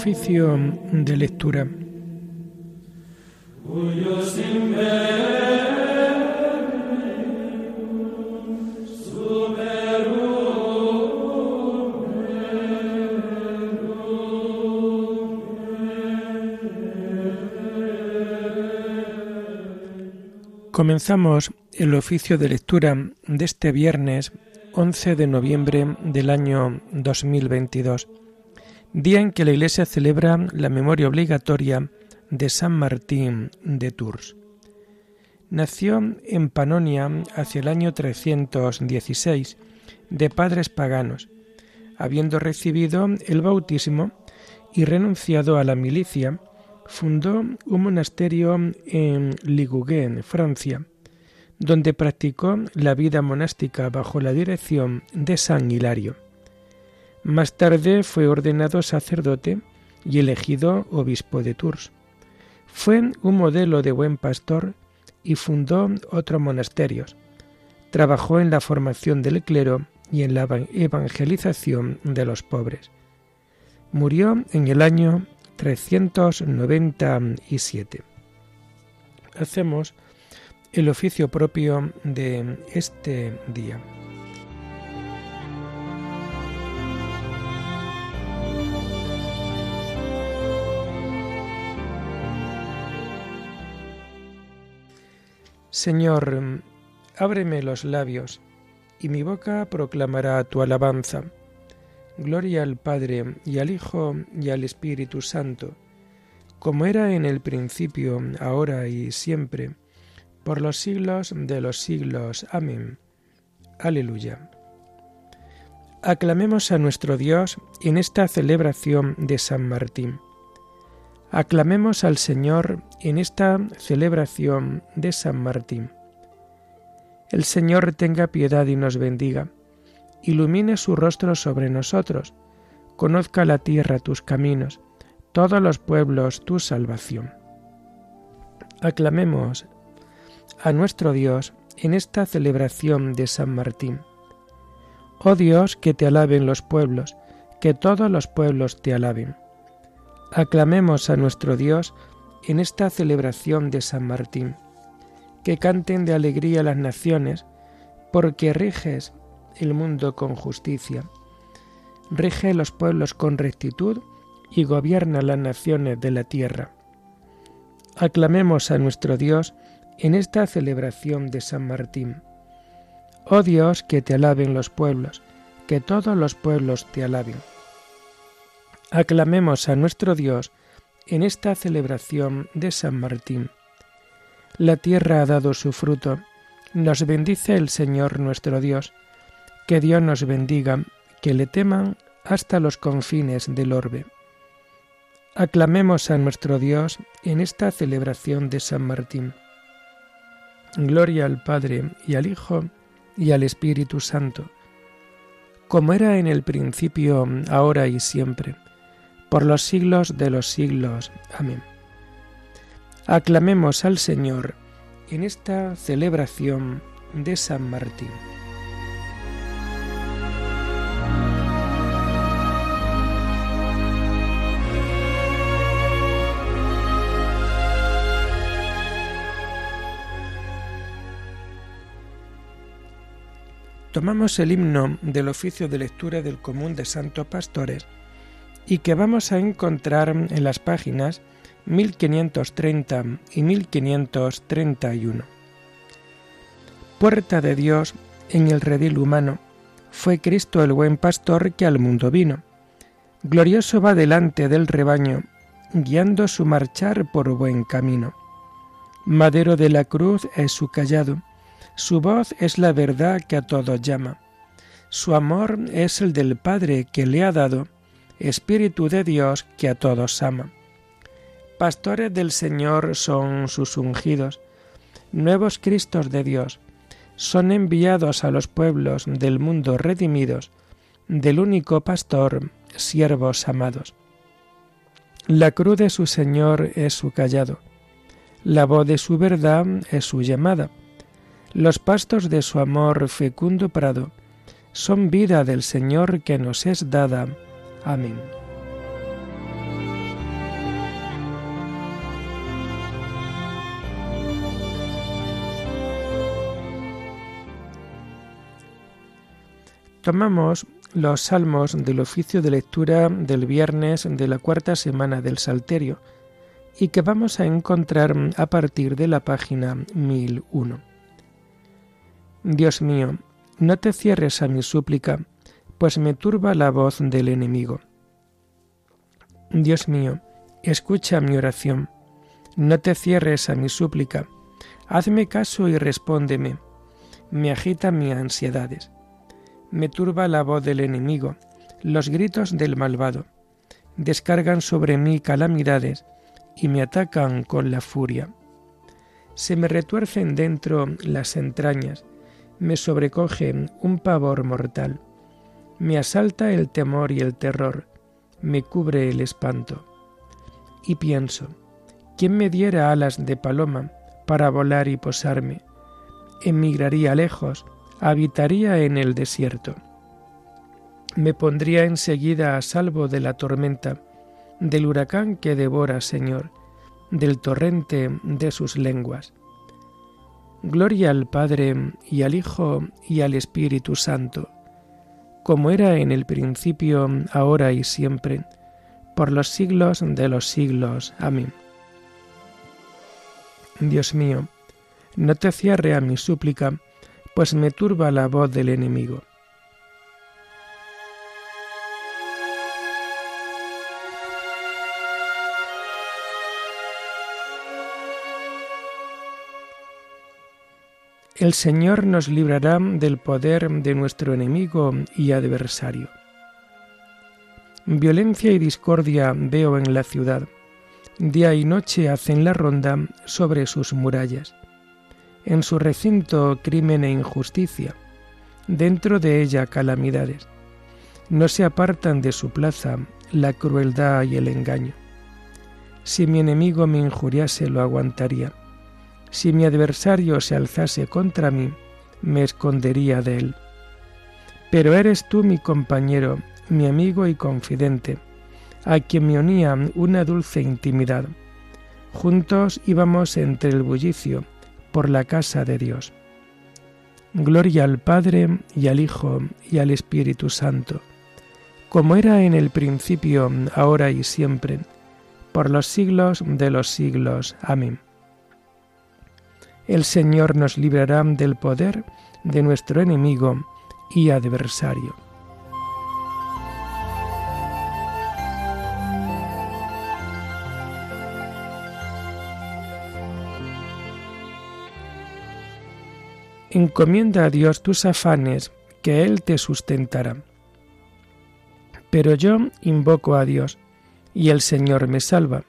Oficio de lectura. Comenzamos el oficio de lectura de este viernes 11 de noviembre del año 2022, día en que la Iglesia celebra la memoria obligatoria de San Martín de Tours. Nació en Panonia hacia el año 316 de padres paganos, habiendo recibido el bautismo y renunciado a la milicia, fundó un monasterio en Liguguen, Francia, donde practicó la vida monástica bajo la dirección de San Hilario. Más tarde fue ordenado sacerdote y elegido obispo de Tours. Fue un modelo de buen pastor y fundó otros monasterios. Trabajó en la formación del clero y en la evangelización de los pobres. Murió en el año 397. Hacemos el oficio propio de este día. Señor, ábreme los labios, y mi boca proclamará tu alabanza. Gloria al Padre y al Hijo y al Espíritu Santo, como era en el principio, ahora y siempre, por los siglos de los siglos. Amén. Aleluya. Aclamemos a nuestro Dios en esta celebración de San Martín. Aclamemos al Señor en esta celebración de San Martín. El Señor tenga piedad y nos bendiga ilumine su rostro sobre nosotros, conozca la tierra tus caminos, todos los pueblos tu salvación. Aclamemos a nuestro Dios en esta celebración de San Martín. Oh Dios, que te alaben los pueblos, que todos los pueblos te alaben. Aclamemos a nuestro Dios en esta celebración de San Martín. Que canten de alegría las naciones, porque riges el mundo con justicia. Rige los pueblos con rectitud y gobierna las naciones de la tierra. Aclamemos a nuestro Dios en esta celebración de San Martín. Oh Dios, que te alaben los pueblos, que todos los pueblos te alaben. Aclamemos a nuestro Dios en esta celebración de San Martín. La tierra ha dado su fruto, nos bendice el Señor nuestro Dios que Dios nos bendiga, que le teman hasta los confines del orbe. Aclamemos a nuestro Dios en esta celebración de San Martín. Gloria al Padre y al Hijo y al Espíritu Santo, como era en el principio, ahora y siempre, por los siglos de los siglos. Amén. Aclamemos al Señor en esta celebración de San Martín. tomamos el himno del oficio de lectura del común de santos pastores y que vamos a encontrar en las páginas 1530 y 1531. Puerta de Dios en el redil humano, fue Cristo el buen pastor que al mundo vino. Glorioso va delante del rebaño, guiando su marchar por buen camino. Madero de la cruz es su callado, su voz es la verdad que a todos llama. Su amor es el del Padre que le ha dado, Espíritu de Dios que a todos ama. Pastores del Señor son sus ungidos, nuevos Cristos de Dios, son enviados a los pueblos del mundo redimidos, del único pastor, siervos amados. La cruz de su Señor es su callado, la voz de su verdad es su llamada los pastos de su amor fecundo prado son vida del Señor que nos es dada. Amén. Tomamos los salmos del oficio de lectura del viernes de la cuarta semana del Salterio y que vamos a encontrar a partir de la página 1001. Dios mío, no te cierres a mi súplica pues me turba la voz del enemigo. Dios mío, escucha mi oración, no te cierres a mi súplica, hazme caso y respóndeme, me agita mis ansiedades me turba la voz del enemigo, los gritos del malvado. Descargan sobre mí calamidades y me atacan con la furia. Se me retuercen dentro las entrañas, me sobrecoge un pavor mortal. Me asalta el temor y el terror, me cubre el espanto. Y pienso, ¿quién me diera alas de paloma para volar y posarme? Emigraría lejos, habitaría en el desierto. Me pondría enseguida a salvo de la tormenta, del huracán que devora, Señor, del torrente de sus lenguas. Gloria al Padre y al Hijo y al Espíritu Santo, como era en el principio, ahora y siempre, por los siglos de los siglos. Amén. Dios mío, no te cierre a mi súplica, pues me turba la voz del enemigo. El Señor nos librará del poder de nuestro enemigo y adversario. Violencia y discordia veo en la ciudad. Día y noche hacen la ronda sobre sus murallas en su recinto crimen e injusticia, dentro de ella calamidades. No se apartan de su plaza la crueldad y el engaño. Si mi enemigo me injuriase, lo aguantaría. Si mi adversario se alzase contra mí, me escondería de él. Pero eres tú mi compañero, mi amigo y confidente, a quien me unía una dulce intimidad. Juntos íbamos entre el bullicio, por la casa de Dios. Gloria al Padre y al Hijo y al Espíritu Santo, como era en el principio, ahora y siempre, por los siglos de los siglos. Amén. El Señor nos librará del poder de nuestro enemigo y adversario Encomienda a Dios tus afanes, que Él te sustentará. Pero yo invoco a Dios, y el Señor me salva.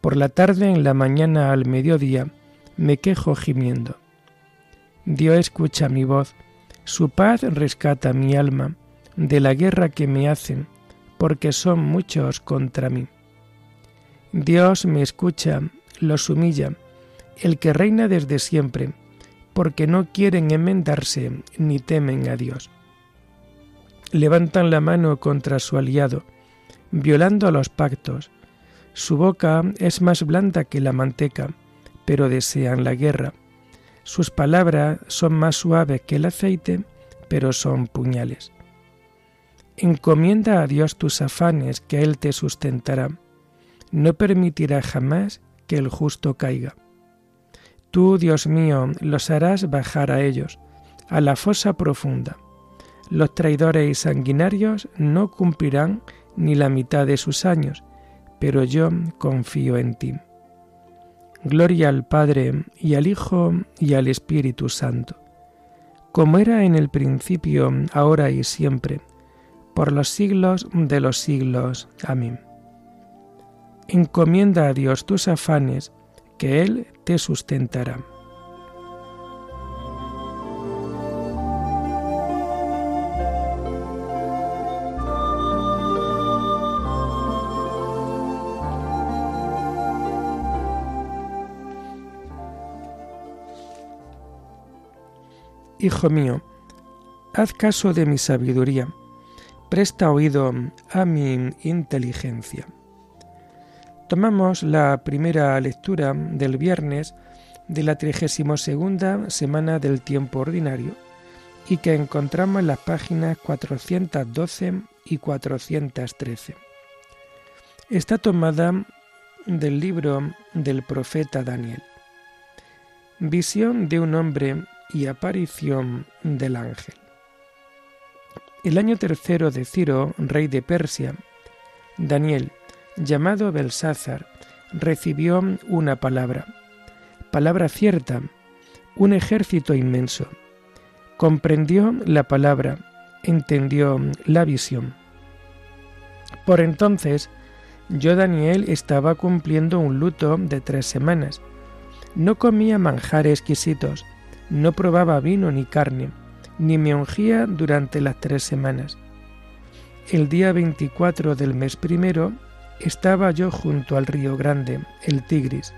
Por la tarde, en la mañana, al mediodía, me quejo gimiendo. Dios escucha mi voz, su paz rescata mi alma de la guerra que me hacen, porque son muchos contra mí. Dios me escucha, los humilla, el que reina desde siempre, porque no quieren enmendarse ni temen a Dios. Levantan la mano contra su aliado, violando los pactos. Su boca es más blanda que la manteca, pero desean la guerra. Sus palabras son más suaves que el aceite, pero son puñales. Encomienda a Dios tus afanes, que Él te sustentará. No permitirá jamás que el justo caiga. Tú, Dios mío, los harás bajar a ellos, a la fosa profunda. Los traidores y sanguinarios no cumplirán ni la mitad de sus años, pero yo confío en ti. Gloria al Padre y al Hijo y al Espíritu Santo, como era en el principio, ahora y siempre, por los siglos de los siglos. Amén. Encomienda a Dios tus afanes, que Él te sustentará. Hijo mío, haz caso de mi sabiduría, presta oído a mi inteligencia. Tomamos la primera lectura del viernes de la 32 semana del tiempo ordinario y que encontramos en las páginas 412 y 413. Está tomada del libro del profeta Daniel. Visión de un hombre y aparición del ángel. El año tercero de Ciro, rey de Persia, Daniel, llamado Belsázar, recibió una palabra, palabra cierta, un ejército inmenso. Comprendió la palabra, entendió la visión. Por entonces, yo Daniel estaba cumpliendo un luto de tres semanas. No comía manjares exquisitos, no probaba vino ni carne, ni me ungía durante las tres semanas. El día 24 del mes primero estaba yo junto al río grande, el Tigris.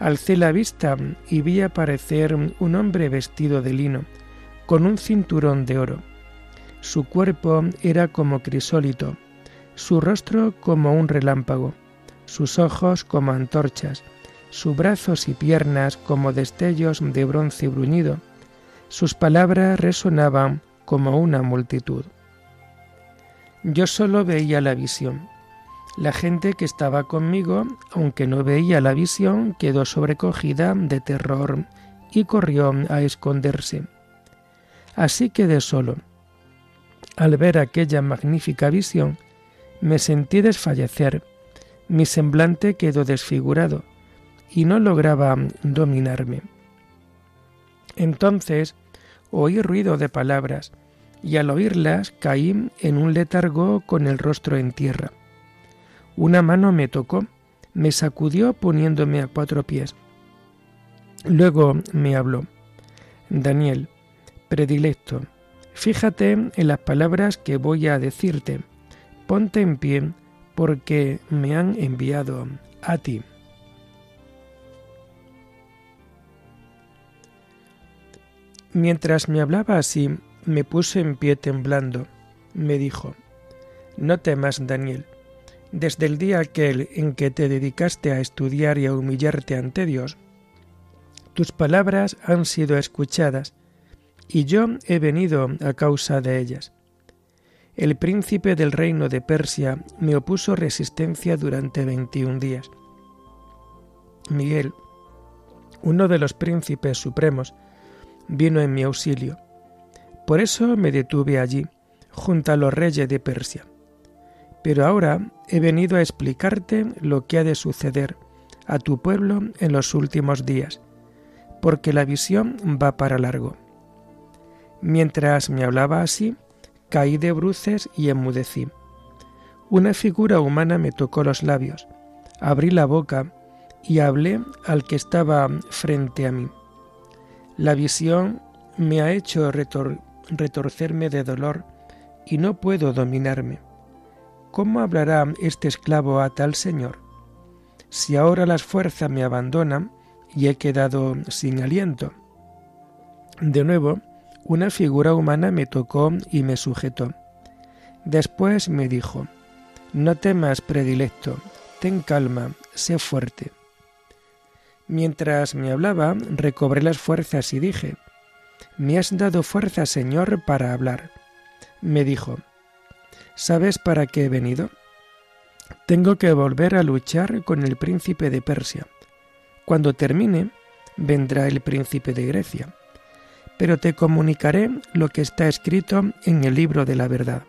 Alcé la vista y vi aparecer un hombre vestido de lino, con un cinturón de oro. Su cuerpo era como crisólito, su rostro como un relámpago, sus ojos como antorchas, sus brazos y piernas como destellos de bronce bruñido, sus palabras resonaban como una multitud. Yo solo veía la visión. La gente que estaba conmigo, aunque no veía la visión, quedó sobrecogida de terror y corrió a esconderse. Así quedé solo. Al ver aquella magnífica visión, me sentí desfallecer, mi semblante quedó desfigurado y no lograba dominarme. Entonces oí ruido de palabras, y al oírlas caí en un letargo con el rostro en tierra. Una mano me tocó, me sacudió poniéndome a cuatro pies. Luego me habló. Daniel, predilecto, fíjate en las palabras que voy a decirte. Ponte en pie, porque me han enviado a ti. Mientras me hablaba así, me puse en pie temblando. Me dijo, No temas, Daniel. Desde el día aquel en que te dedicaste a estudiar y a humillarte ante Dios, tus palabras han sido escuchadas, y yo he venido a causa de ellas. El príncipe del reino de Persia me opuso resistencia durante veintiún días. Miguel, uno de los príncipes supremos, vino en mi auxilio. Por eso me detuve allí, junto a los reyes de Persia. Pero ahora he venido a explicarte lo que ha de suceder a tu pueblo en los últimos días, porque la visión va para largo. Mientras me hablaba así, caí de bruces y enmudecí. Una figura humana me tocó los labios, abrí la boca y hablé al que estaba frente a mí. La visión me ha hecho retorcerme de dolor y no puedo dominarme. ¿Cómo hablará este esclavo a tal señor? Si ahora las fuerzas me abandonan y he quedado sin aliento. De nuevo, una figura humana me tocó y me sujetó. Después me dijo, No temas, predilecto, ten calma, sé fuerte. Mientras me hablaba, recobré las fuerzas y dije, Me has dado fuerza, Señor, para hablar. Me dijo, ¿Sabes para qué he venido? Tengo que volver a luchar con el príncipe de Persia. Cuando termine, vendrá el príncipe de Grecia. Pero te comunicaré lo que está escrito en el libro de la verdad.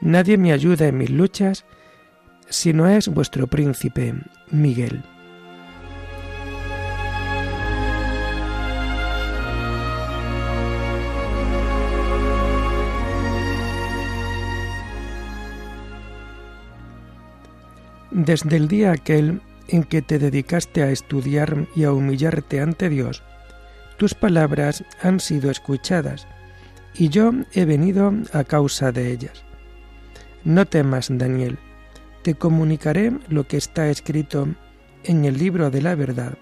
Nadie me ayuda en mis luchas si no es vuestro príncipe, Miguel. Desde el día aquel en que te dedicaste a estudiar y a humillarte ante Dios, tus palabras han sido escuchadas, y yo he venido a causa de ellas. No temas, Daniel, te comunicaré lo que está escrito en el libro de la verdad.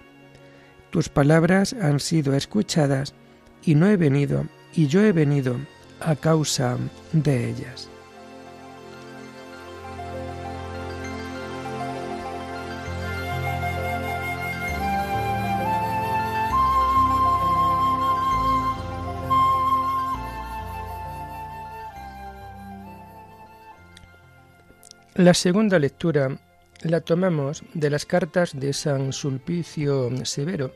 Tus palabras han sido escuchadas, y no he venido, y yo he venido a causa de ellas. La segunda lectura la tomamos de las cartas de San Sulpicio Severo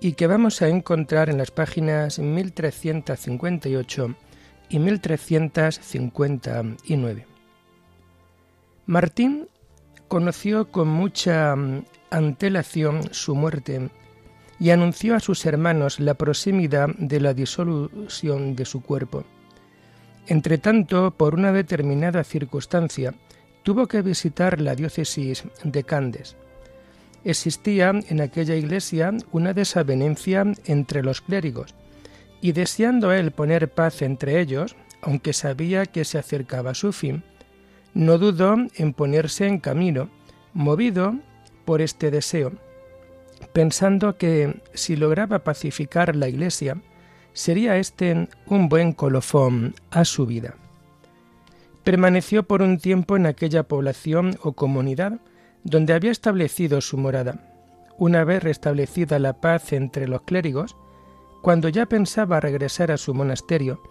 y que vamos a encontrar en las páginas 1358 y 1359. Martín conoció con mucha antelación su muerte y anunció a sus hermanos la proximidad de la disolución de su cuerpo. Entretanto, por una determinada circunstancia, tuvo que visitar la diócesis de Candes. Existía en aquella iglesia una desavenencia entre los clérigos, y deseando él poner paz entre ellos, aunque sabía que se acercaba su fin, no dudó en ponerse en camino, movido por este deseo, pensando que si lograba pacificar la iglesia, sería este un buen colofón a su vida. Permaneció por un tiempo en aquella población o comunidad donde había establecido su morada. Una vez restablecida la paz entre los clérigos, cuando ya pensaba regresar a su monasterio,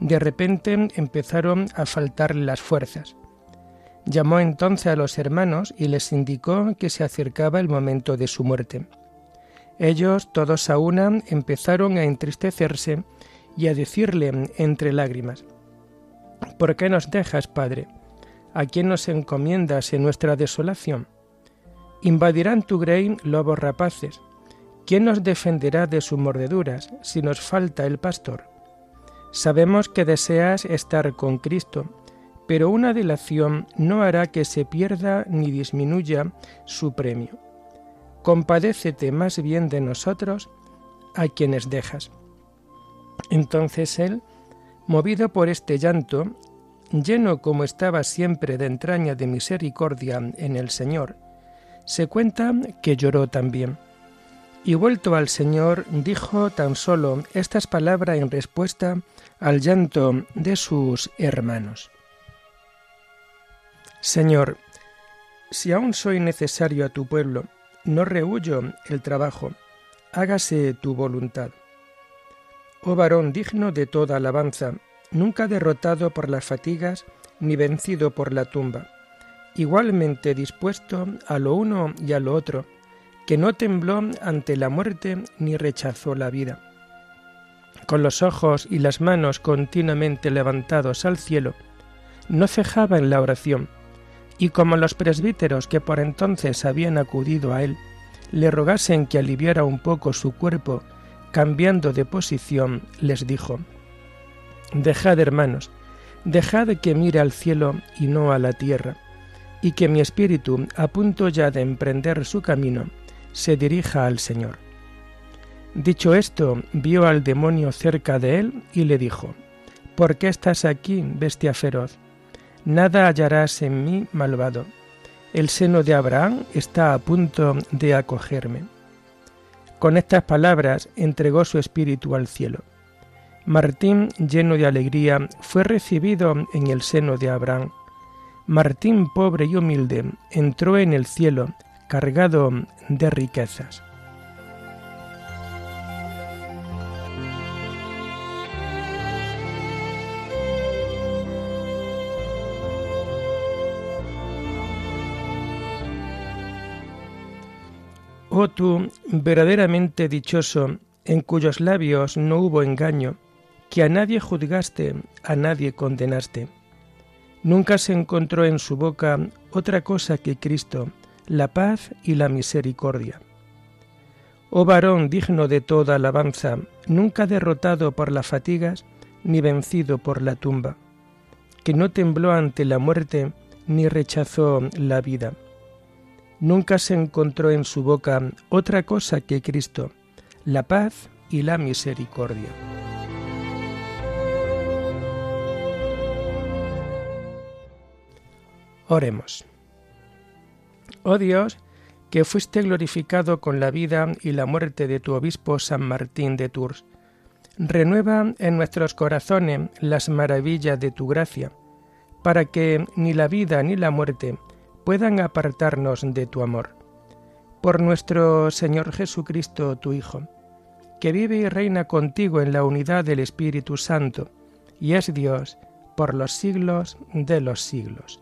de repente empezaron a faltarle las fuerzas. Llamó entonces a los hermanos y les indicó que se acercaba el momento de su muerte. Ellos, todos a una, empezaron a entristecerse y a decirle entre lágrimas, ¿Por qué nos dejas, Padre? ¿A quién nos encomiendas en nuestra desolación? Invadirán tu grey lobos rapaces. ¿Quién nos defenderá de sus mordeduras si nos falta el pastor? Sabemos que deseas estar con Cristo, pero una dilación no hará que se pierda ni disminuya su premio. Compadécete más bien de nosotros a quienes dejas. Entonces él, movido por este llanto, lleno como estaba siempre de entraña de misericordia en el Señor, se cuenta que lloró también. Y vuelto al Señor, dijo tan solo estas palabras en respuesta al llanto de sus hermanos. Señor, si aún soy necesario a tu pueblo, no rehuyo el trabajo, hágase tu voluntad. Oh varón digno de toda alabanza, nunca derrotado por las fatigas ni vencido por la tumba, igualmente dispuesto a lo uno y a lo otro, que no tembló ante la muerte ni rechazó la vida. Con los ojos y las manos continuamente levantados al cielo, no cejaba en la oración, y como los presbíteros que por entonces habían acudido a él le rogasen que aliviara un poco su cuerpo, cambiando de posición, les dijo, Dejad, hermanos, dejad que mire al cielo y no a la tierra, y que mi espíritu, a punto ya de emprender su camino, se dirija al Señor. Dicho esto, vio al demonio cerca de él y le dijo, ¿Por qué estás aquí, bestia feroz? Nada hallarás en mí, malvado. El seno de Abraham está a punto de acogerme. Con estas palabras entregó su espíritu al cielo. Martín, lleno de alegría, fue recibido en el seno de Abraham. Martín, pobre y humilde, entró en el cielo, cargado de riquezas. Oh tú, verdaderamente dichoso, en cuyos labios no hubo engaño, que a nadie juzgaste, a nadie condenaste. Nunca se encontró en su boca otra cosa que Cristo, la paz y la misericordia. Oh varón digno de toda alabanza, nunca derrotado por las fatigas, ni vencido por la tumba, que no tembló ante la muerte, ni rechazó la vida. Nunca se encontró en su boca otra cosa que Cristo, la paz y la misericordia. Oremos. Oh Dios, que fuiste glorificado con la vida y la muerte de tu obispo San Martín de Tours, renueva en nuestros corazones las maravillas de tu gracia, para que ni la vida ni la muerte puedan apartarnos de tu amor. Por nuestro Señor Jesucristo, tu Hijo, que vive y reina contigo en la unidad del Espíritu Santo, y es Dios por los siglos de los siglos.